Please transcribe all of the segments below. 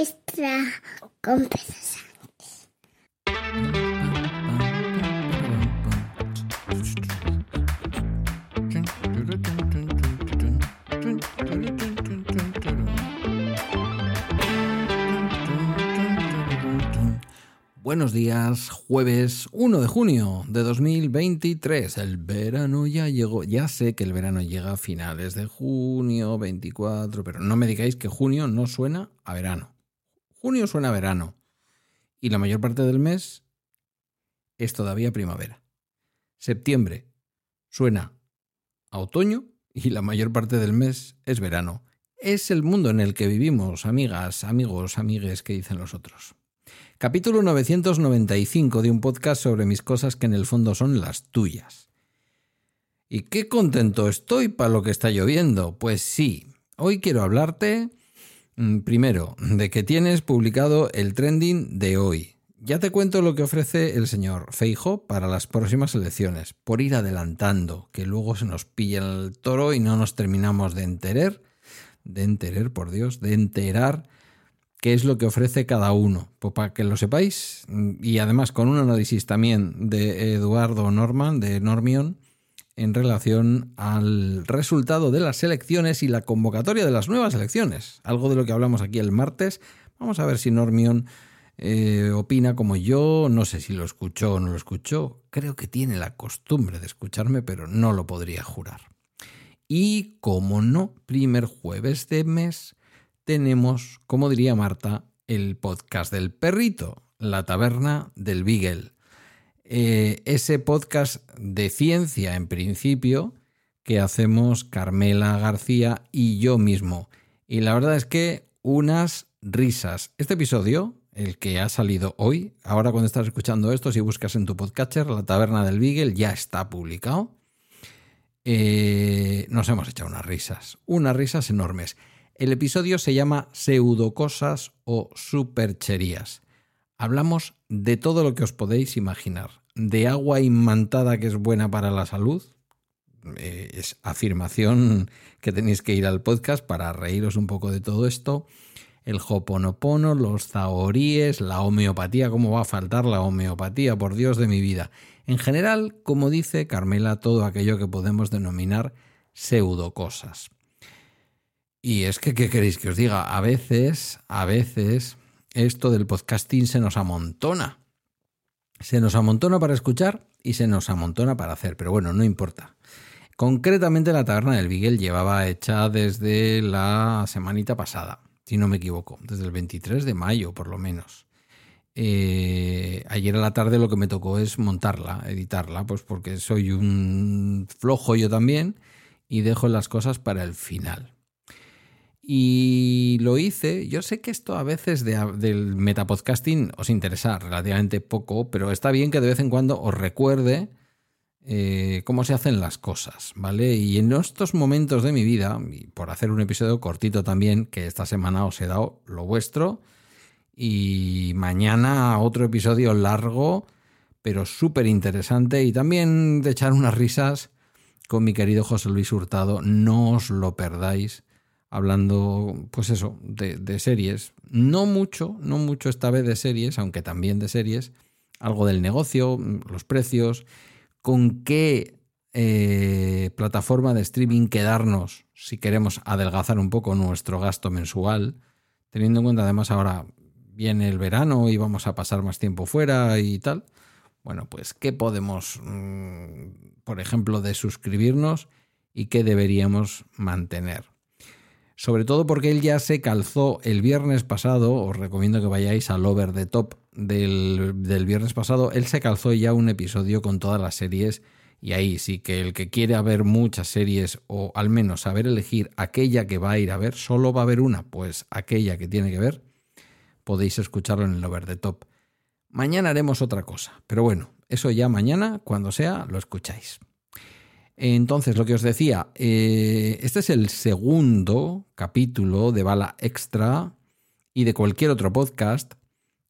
extra con Pedro Buenos días, jueves 1 de junio de 2023. El verano ya llegó. Ya sé que el verano llega a finales de junio, 24, pero no me digáis que junio no suena a verano. Junio suena verano. Y la mayor parte del mes es todavía primavera. Septiembre suena a otoño y la mayor parte del mes es verano. Es el mundo en el que vivimos, amigas, amigos, amigues, que dicen los otros. Capítulo 995 de un podcast sobre mis cosas que en el fondo son las tuyas. ¿Y qué contento estoy para lo que está lloviendo? Pues sí, hoy quiero hablarte primero de que tienes publicado el trending de hoy. Ya te cuento lo que ofrece el señor Feijo para las próximas elecciones, por ir adelantando, que luego se nos pilla el toro y no nos terminamos de enterar, de enterar, por Dios, de enterar qué es lo que ofrece cada uno, pues para que lo sepáis, y además con un análisis también de Eduardo Norman, de Normion, en relación al resultado de las elecciones y la convocatoria de las nuevas elecciones, algo de lo que hablamos aquí el martes. Vamos a ver si Normion eh, opina como yo, no sé si lo escuchó o no lo escuchó, creo que tiene la costumbre de escucharme, pero no lo podría jurar. Y como no, primer jueves de mes, tenemos, como diría Marta, el podcast del perrito, la taberna del Beagle. Eh, ese podcast de ciencia, en principio, que hacemos Carmela García y yo mismo. Y la verdad es que unas risas. Este episodio, el que ha salido hoy, ahora cuando estás escuchando esto, si buscas en tu podcatcher, La Taberna del Beagle, ya está publicado. Eh, nos hemos echado unas risas, unas risas enormes. El episodio se llama Pseudocosas o supercherías. Hablamos de todo lo que os podéis imaginar. De agua imantada que es buena para la salud. Eh, es afirmación que tenéis que ir al podcast para reíros un poco de todo esto. El hoponopono, los zahoríes, la homeopatía. ¿Cómo va a faltar la homeopatía? Por Dios de mi vida. En general, como dice Carmela, todo aquello que podemos denominar pseudocosas. Y es que, ¿qué queréis que os diga? A veces, a veces, esto del podcasting se nos amontona. Se nos amontona para escuchar y se nos amontona para hacer, pero bueno, no importa. Concretamente la taberna del Bigel llevaba hecha desde la semanita pasada, si no me equivoco, desde el 23 de mayo por lo menos. Eh, ayer a la tarde lo que me tocó es montarla, editarla, pues porque soy un flojo yo también y dejo las cosas para el final. Y lo hice. Yo sé que esto a veces del metapodcasting os interesa relativamente poco, pero está bien que de vez en cuando os recuerde eh, cómo se hacen las cosas, ¿vale? Y en estos momentos de mi vida, y por hacer un episodio cortito también, que esta semana os he dado lo vuestro, y mañana otro episodio largo, pero súper interesante, y también de echar unas risas con mi querido José Luis Hurtado, no os lo perdáis hablando, pues eso, de, series. No mucho, no mucho esta vez de series, aunque también de series. Algo del negocio, los precios, con qué eh, plataforma de streaming quedarnos si queremos adelgazar un poco nuestro gasto mensual, teniendo en cuenta además ahora viene el verano y vamos a pasar más tiempo fuera y tal. Bueno, pues qué podemos, mm, por ejemplo, de suscribirnos y qué deberíamos mantener sobre todo porque él ya se calzó el viernes pasado, os recomiendo que vayáis al over the top del, viernes pasado, él se calzó ya un episodio con todas las series y ahí sí que el que quiere ver muchas series o al menos saber elegir aquella que va a ir a ver, solo va a haber una, pues aquella que tiene que ver, podéis escucharlo en el over the top. Mañana haremos otra cosa, pero bueno, eso ya mañana, cuando sea, lo escucháis. Entonces, lo que os decía, eh, este es el segundo capítulo de Bala Extra y de cualquier otro podcast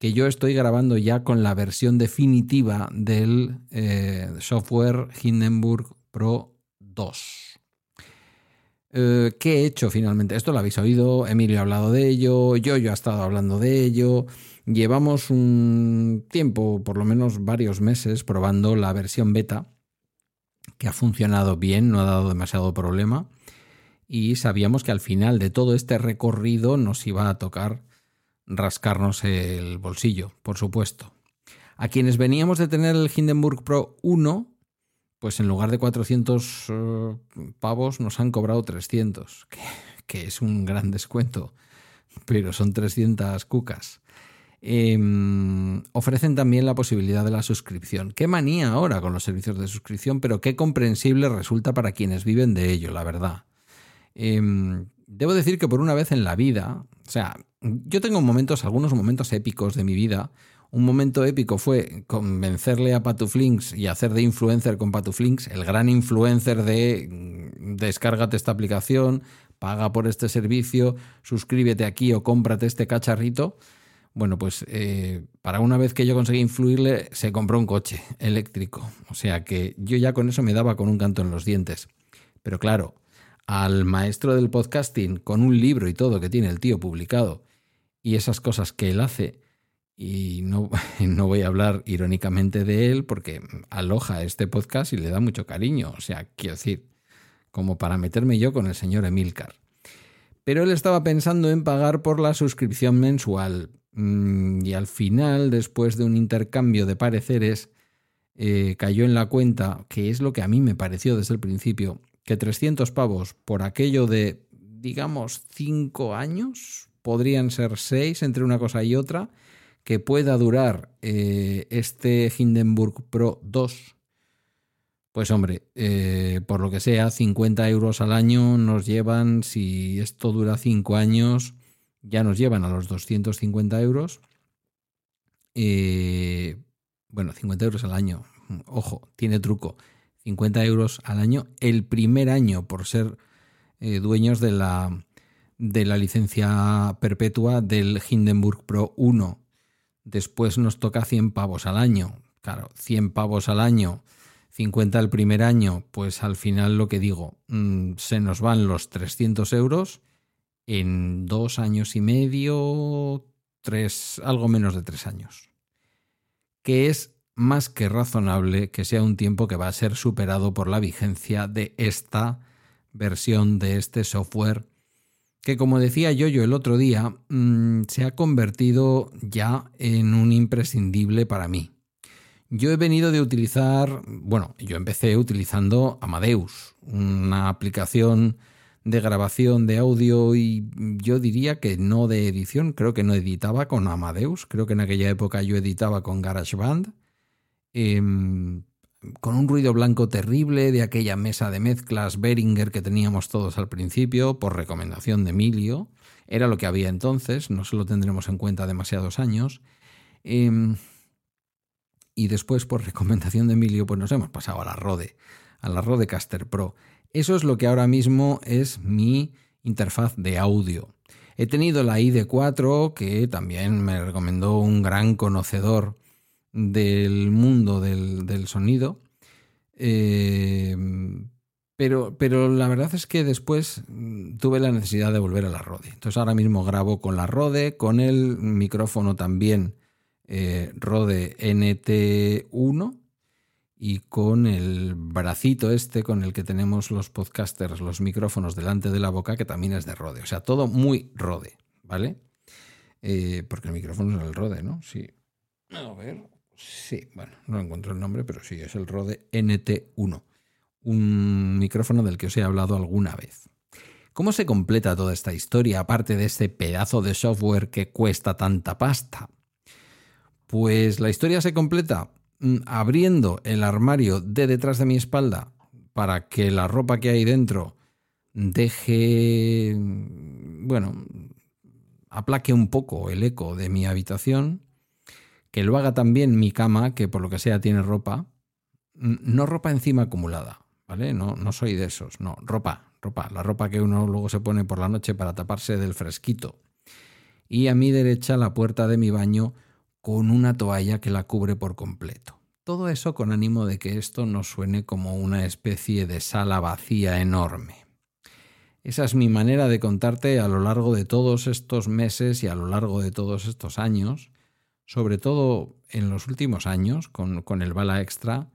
que yo estoy grabando ya con la versión definitiva del eh, software Hindenburg Pro 2. Eh, ¿Qué he hecho finalmente? Esto lo habéis oído, Emilio ha hablado de ello, yo, yo he estado hablando de ello. Llevamos un tiempo, por lo menos varios meses, probando la versión beta, que ha funcionado bien, no ha dado demasiado problema. Y sabíamos que al final de todo este recorrido nos iba a tocar rascarnos el bolsillo, por supuesto. A quienes veníamos de tener el Hindenburg Pro 1, pues en lugar de 400 eh, pavos nos han cobrado 300, que, es un gran descuento, pero son 300 cucas. Em, ofrecen también la posibilidad de la suscripción. Qué manía ahora con los servicios de suscripción, pero qué comprensible resulta para quienes viven de ello, la verdad. Em, debo decir que por una vez en la vida, o sea, yo tengo momentos, algunos momentos épicos de mi vida, un momento épico fue convencerle a Patuflinks y hacer de influencer con Patuflinks, el gran influencer de mm, descárgate esta aplicación, paga por este servicio, suscríbete aquí o cómprate este cacharrito. Bueno, pues eh, para una vez que yo conseguí influirle, se compró un coche eléctrico. O sea que yo ya con eso me daba con un canto en los dientes. Pero claro, al maestro del podcasting, con un libro y todo que tiene el tío publicado, y esas cosas que él hace, y no, no voy a hablar irónicamente de él porque aloja este podcast y le da mucho cariño. O sea, quiero decir, como para meterme yo con el señor Emilcar. Pero él estaba pensando en pagar por la suscripción mensual. Mm, y al final, después de un intercambio de pareceres, eh, cayó en la cuenta, que es lo que a mí me pareció desde el principio, que 300 pavos por aquello de, digamos, 5 años, podrían ser 6 entre una cosa y otra, que pueda durar eh, este Hindenburg Pro 2, pues hombre, eh, por lo que sea, 50 euros al año nos llevan, si esto dura 5 años, ya nos llevan a los 250 euros. Eh, bueno, 50 euros al año, ojo, tiene truco. 50 euros al año el primer año por ser dueños de la, de la licencia perpetua del Hindenburg Pro 1 después nos toca 100 pavos al año. Claro, 100 pavos al año, 50 el primer año, pues al final lo que digo, mm, se nos van los 300 euros en dos años y medio, tres, algo menos de tres años. Que es más que razonable que sea un tiempo que va a ser superado por la vigencia de esta versión de este software que como decía yo el otro día, mm, se ha convertido ya en un imprescindible para mí. Yo he venido de utilizar, bueno, yo empecé utilizando Amadeus, una aplicación de grabación de audio y yo diría que no de edición, creo que no editaba con Amadeus, creo que en aquella época yo editaba con GarageBand. Em, con un ruido blanco terrible de aquella mesa de mezclas Beringer que teníamos todos al principio, por recomendación de Emilio. Era lo que había entonces, no se lo tendremos en cuenta demasiados años. Em, y después, por recomendación de Emilio, pues nos hemos pasado a la Rode, a la Rode Caster Pro. Eso es lo que ahora mismo es mi interfaz de audio. He tenido la ID4, que también me recomendó un gran conocedor del mundo del, sonido. Eh, pero, pero, la verdad es que después mm, tuve la necesidad de volver a la Rode. Entonces ahora mismo grabo con la Rode, con el micrófono también eh, Rode NT1 y con el bracito este con el que tenemos los podcasters, los micrófonos delante de la boca, que también es de Rode. O sea, todo muy Rode, ¿vale? Eh, porque el micrófono es el Rode, ¿no? Sí. A ver, Sí, bueno, no encuentro el nombre, pero sí, es el Rode NT1, un micrófono del que os he hablado alguna vez. ¿Cómo se completa toda esta historia, aparte de este pedazo de software que cuesta tanta pasta? Pues la historia se completa abriendo el armario de detrás de mi espalda para que la ropa que hay dentro deje, mm, bueno, aplaque un poco el eco de mi habitación que lo haga también mi cama, que por lo que sea tiene ropa, no ropa encima acumulada, ¿vale? No, no soy de esos, no, ropa, ropa, la ropa que uno luego se pone por la noche para taparse del fresquito. Y a mi derecha la puerta de mi baño con una toalla que la cubre por completo. Todo eso con ánimo de que esto no suene como una especie de sala vacía enorme. Esa es mi manera de contarte a lo largo de todos estos meses y a lo largo de todos estos años, sobre todo en los últimos años, con, con el Bala Extra,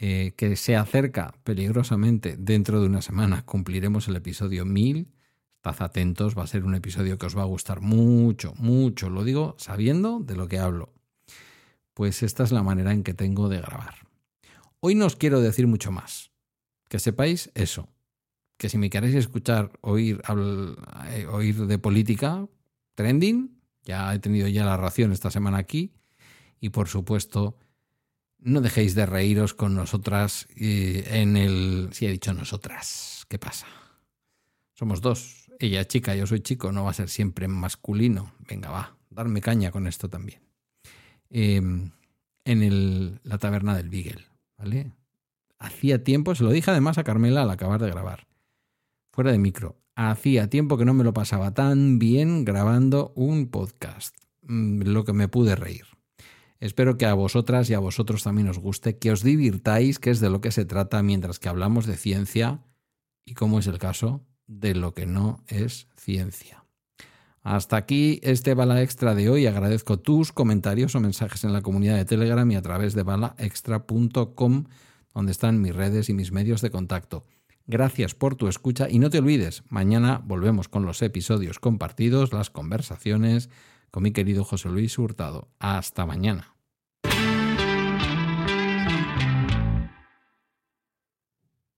eh, que se acerca peligrosamente dentro de una semana. Cumpliremos el episodio 1000. Estad atentos, va a ser un episodio que os va a gustar mucho, mucho. Lo digo sabiendo de lo que hablo. Pues esta es la manera en que tengo de grabar. Hoy no os quiero decir mucho más. Que sepáis eso. Que si me queréis escuchar oír, eh, oír de política, trending, ya he tenido ya la ración esta semana aquí. Y por supuesto, no dejéis de reíros con nosotras en el... Si he dicho nosotras, ¿qué pasa? Somos dos. Ella es chica, yo soy chico, no va a ser siempre masculino. Venga, va, darme caña con esto también. Em, en el, la taberna del Beagle, ¿vale? Hacía tiempo, se lo dije además a Carmela al acabar de grabar, fuera de micro. Hacía tiempo que no me lo pasaba tan bien grabando un podcast, mm, lo que me pude reír. Espero que a vosotras y a vosotros también os guste, que os divirtáis, que es de lo que se trata mientras que hablamos de ciencia y, como es el caso, de lo que no es ciencia. Hasta aquí este bala extra de hoy. Agradezco tus comentarios o mensajes en la comunidad de Telegram y a través de balaextra.com, donde están mis redes y mis medios de contacto. Gracias por tu escucha y no te olvides, mañana volvemos con los episodios compartidos, las conversaciones con mi querido José Luis Hurtado. Hasta mañana.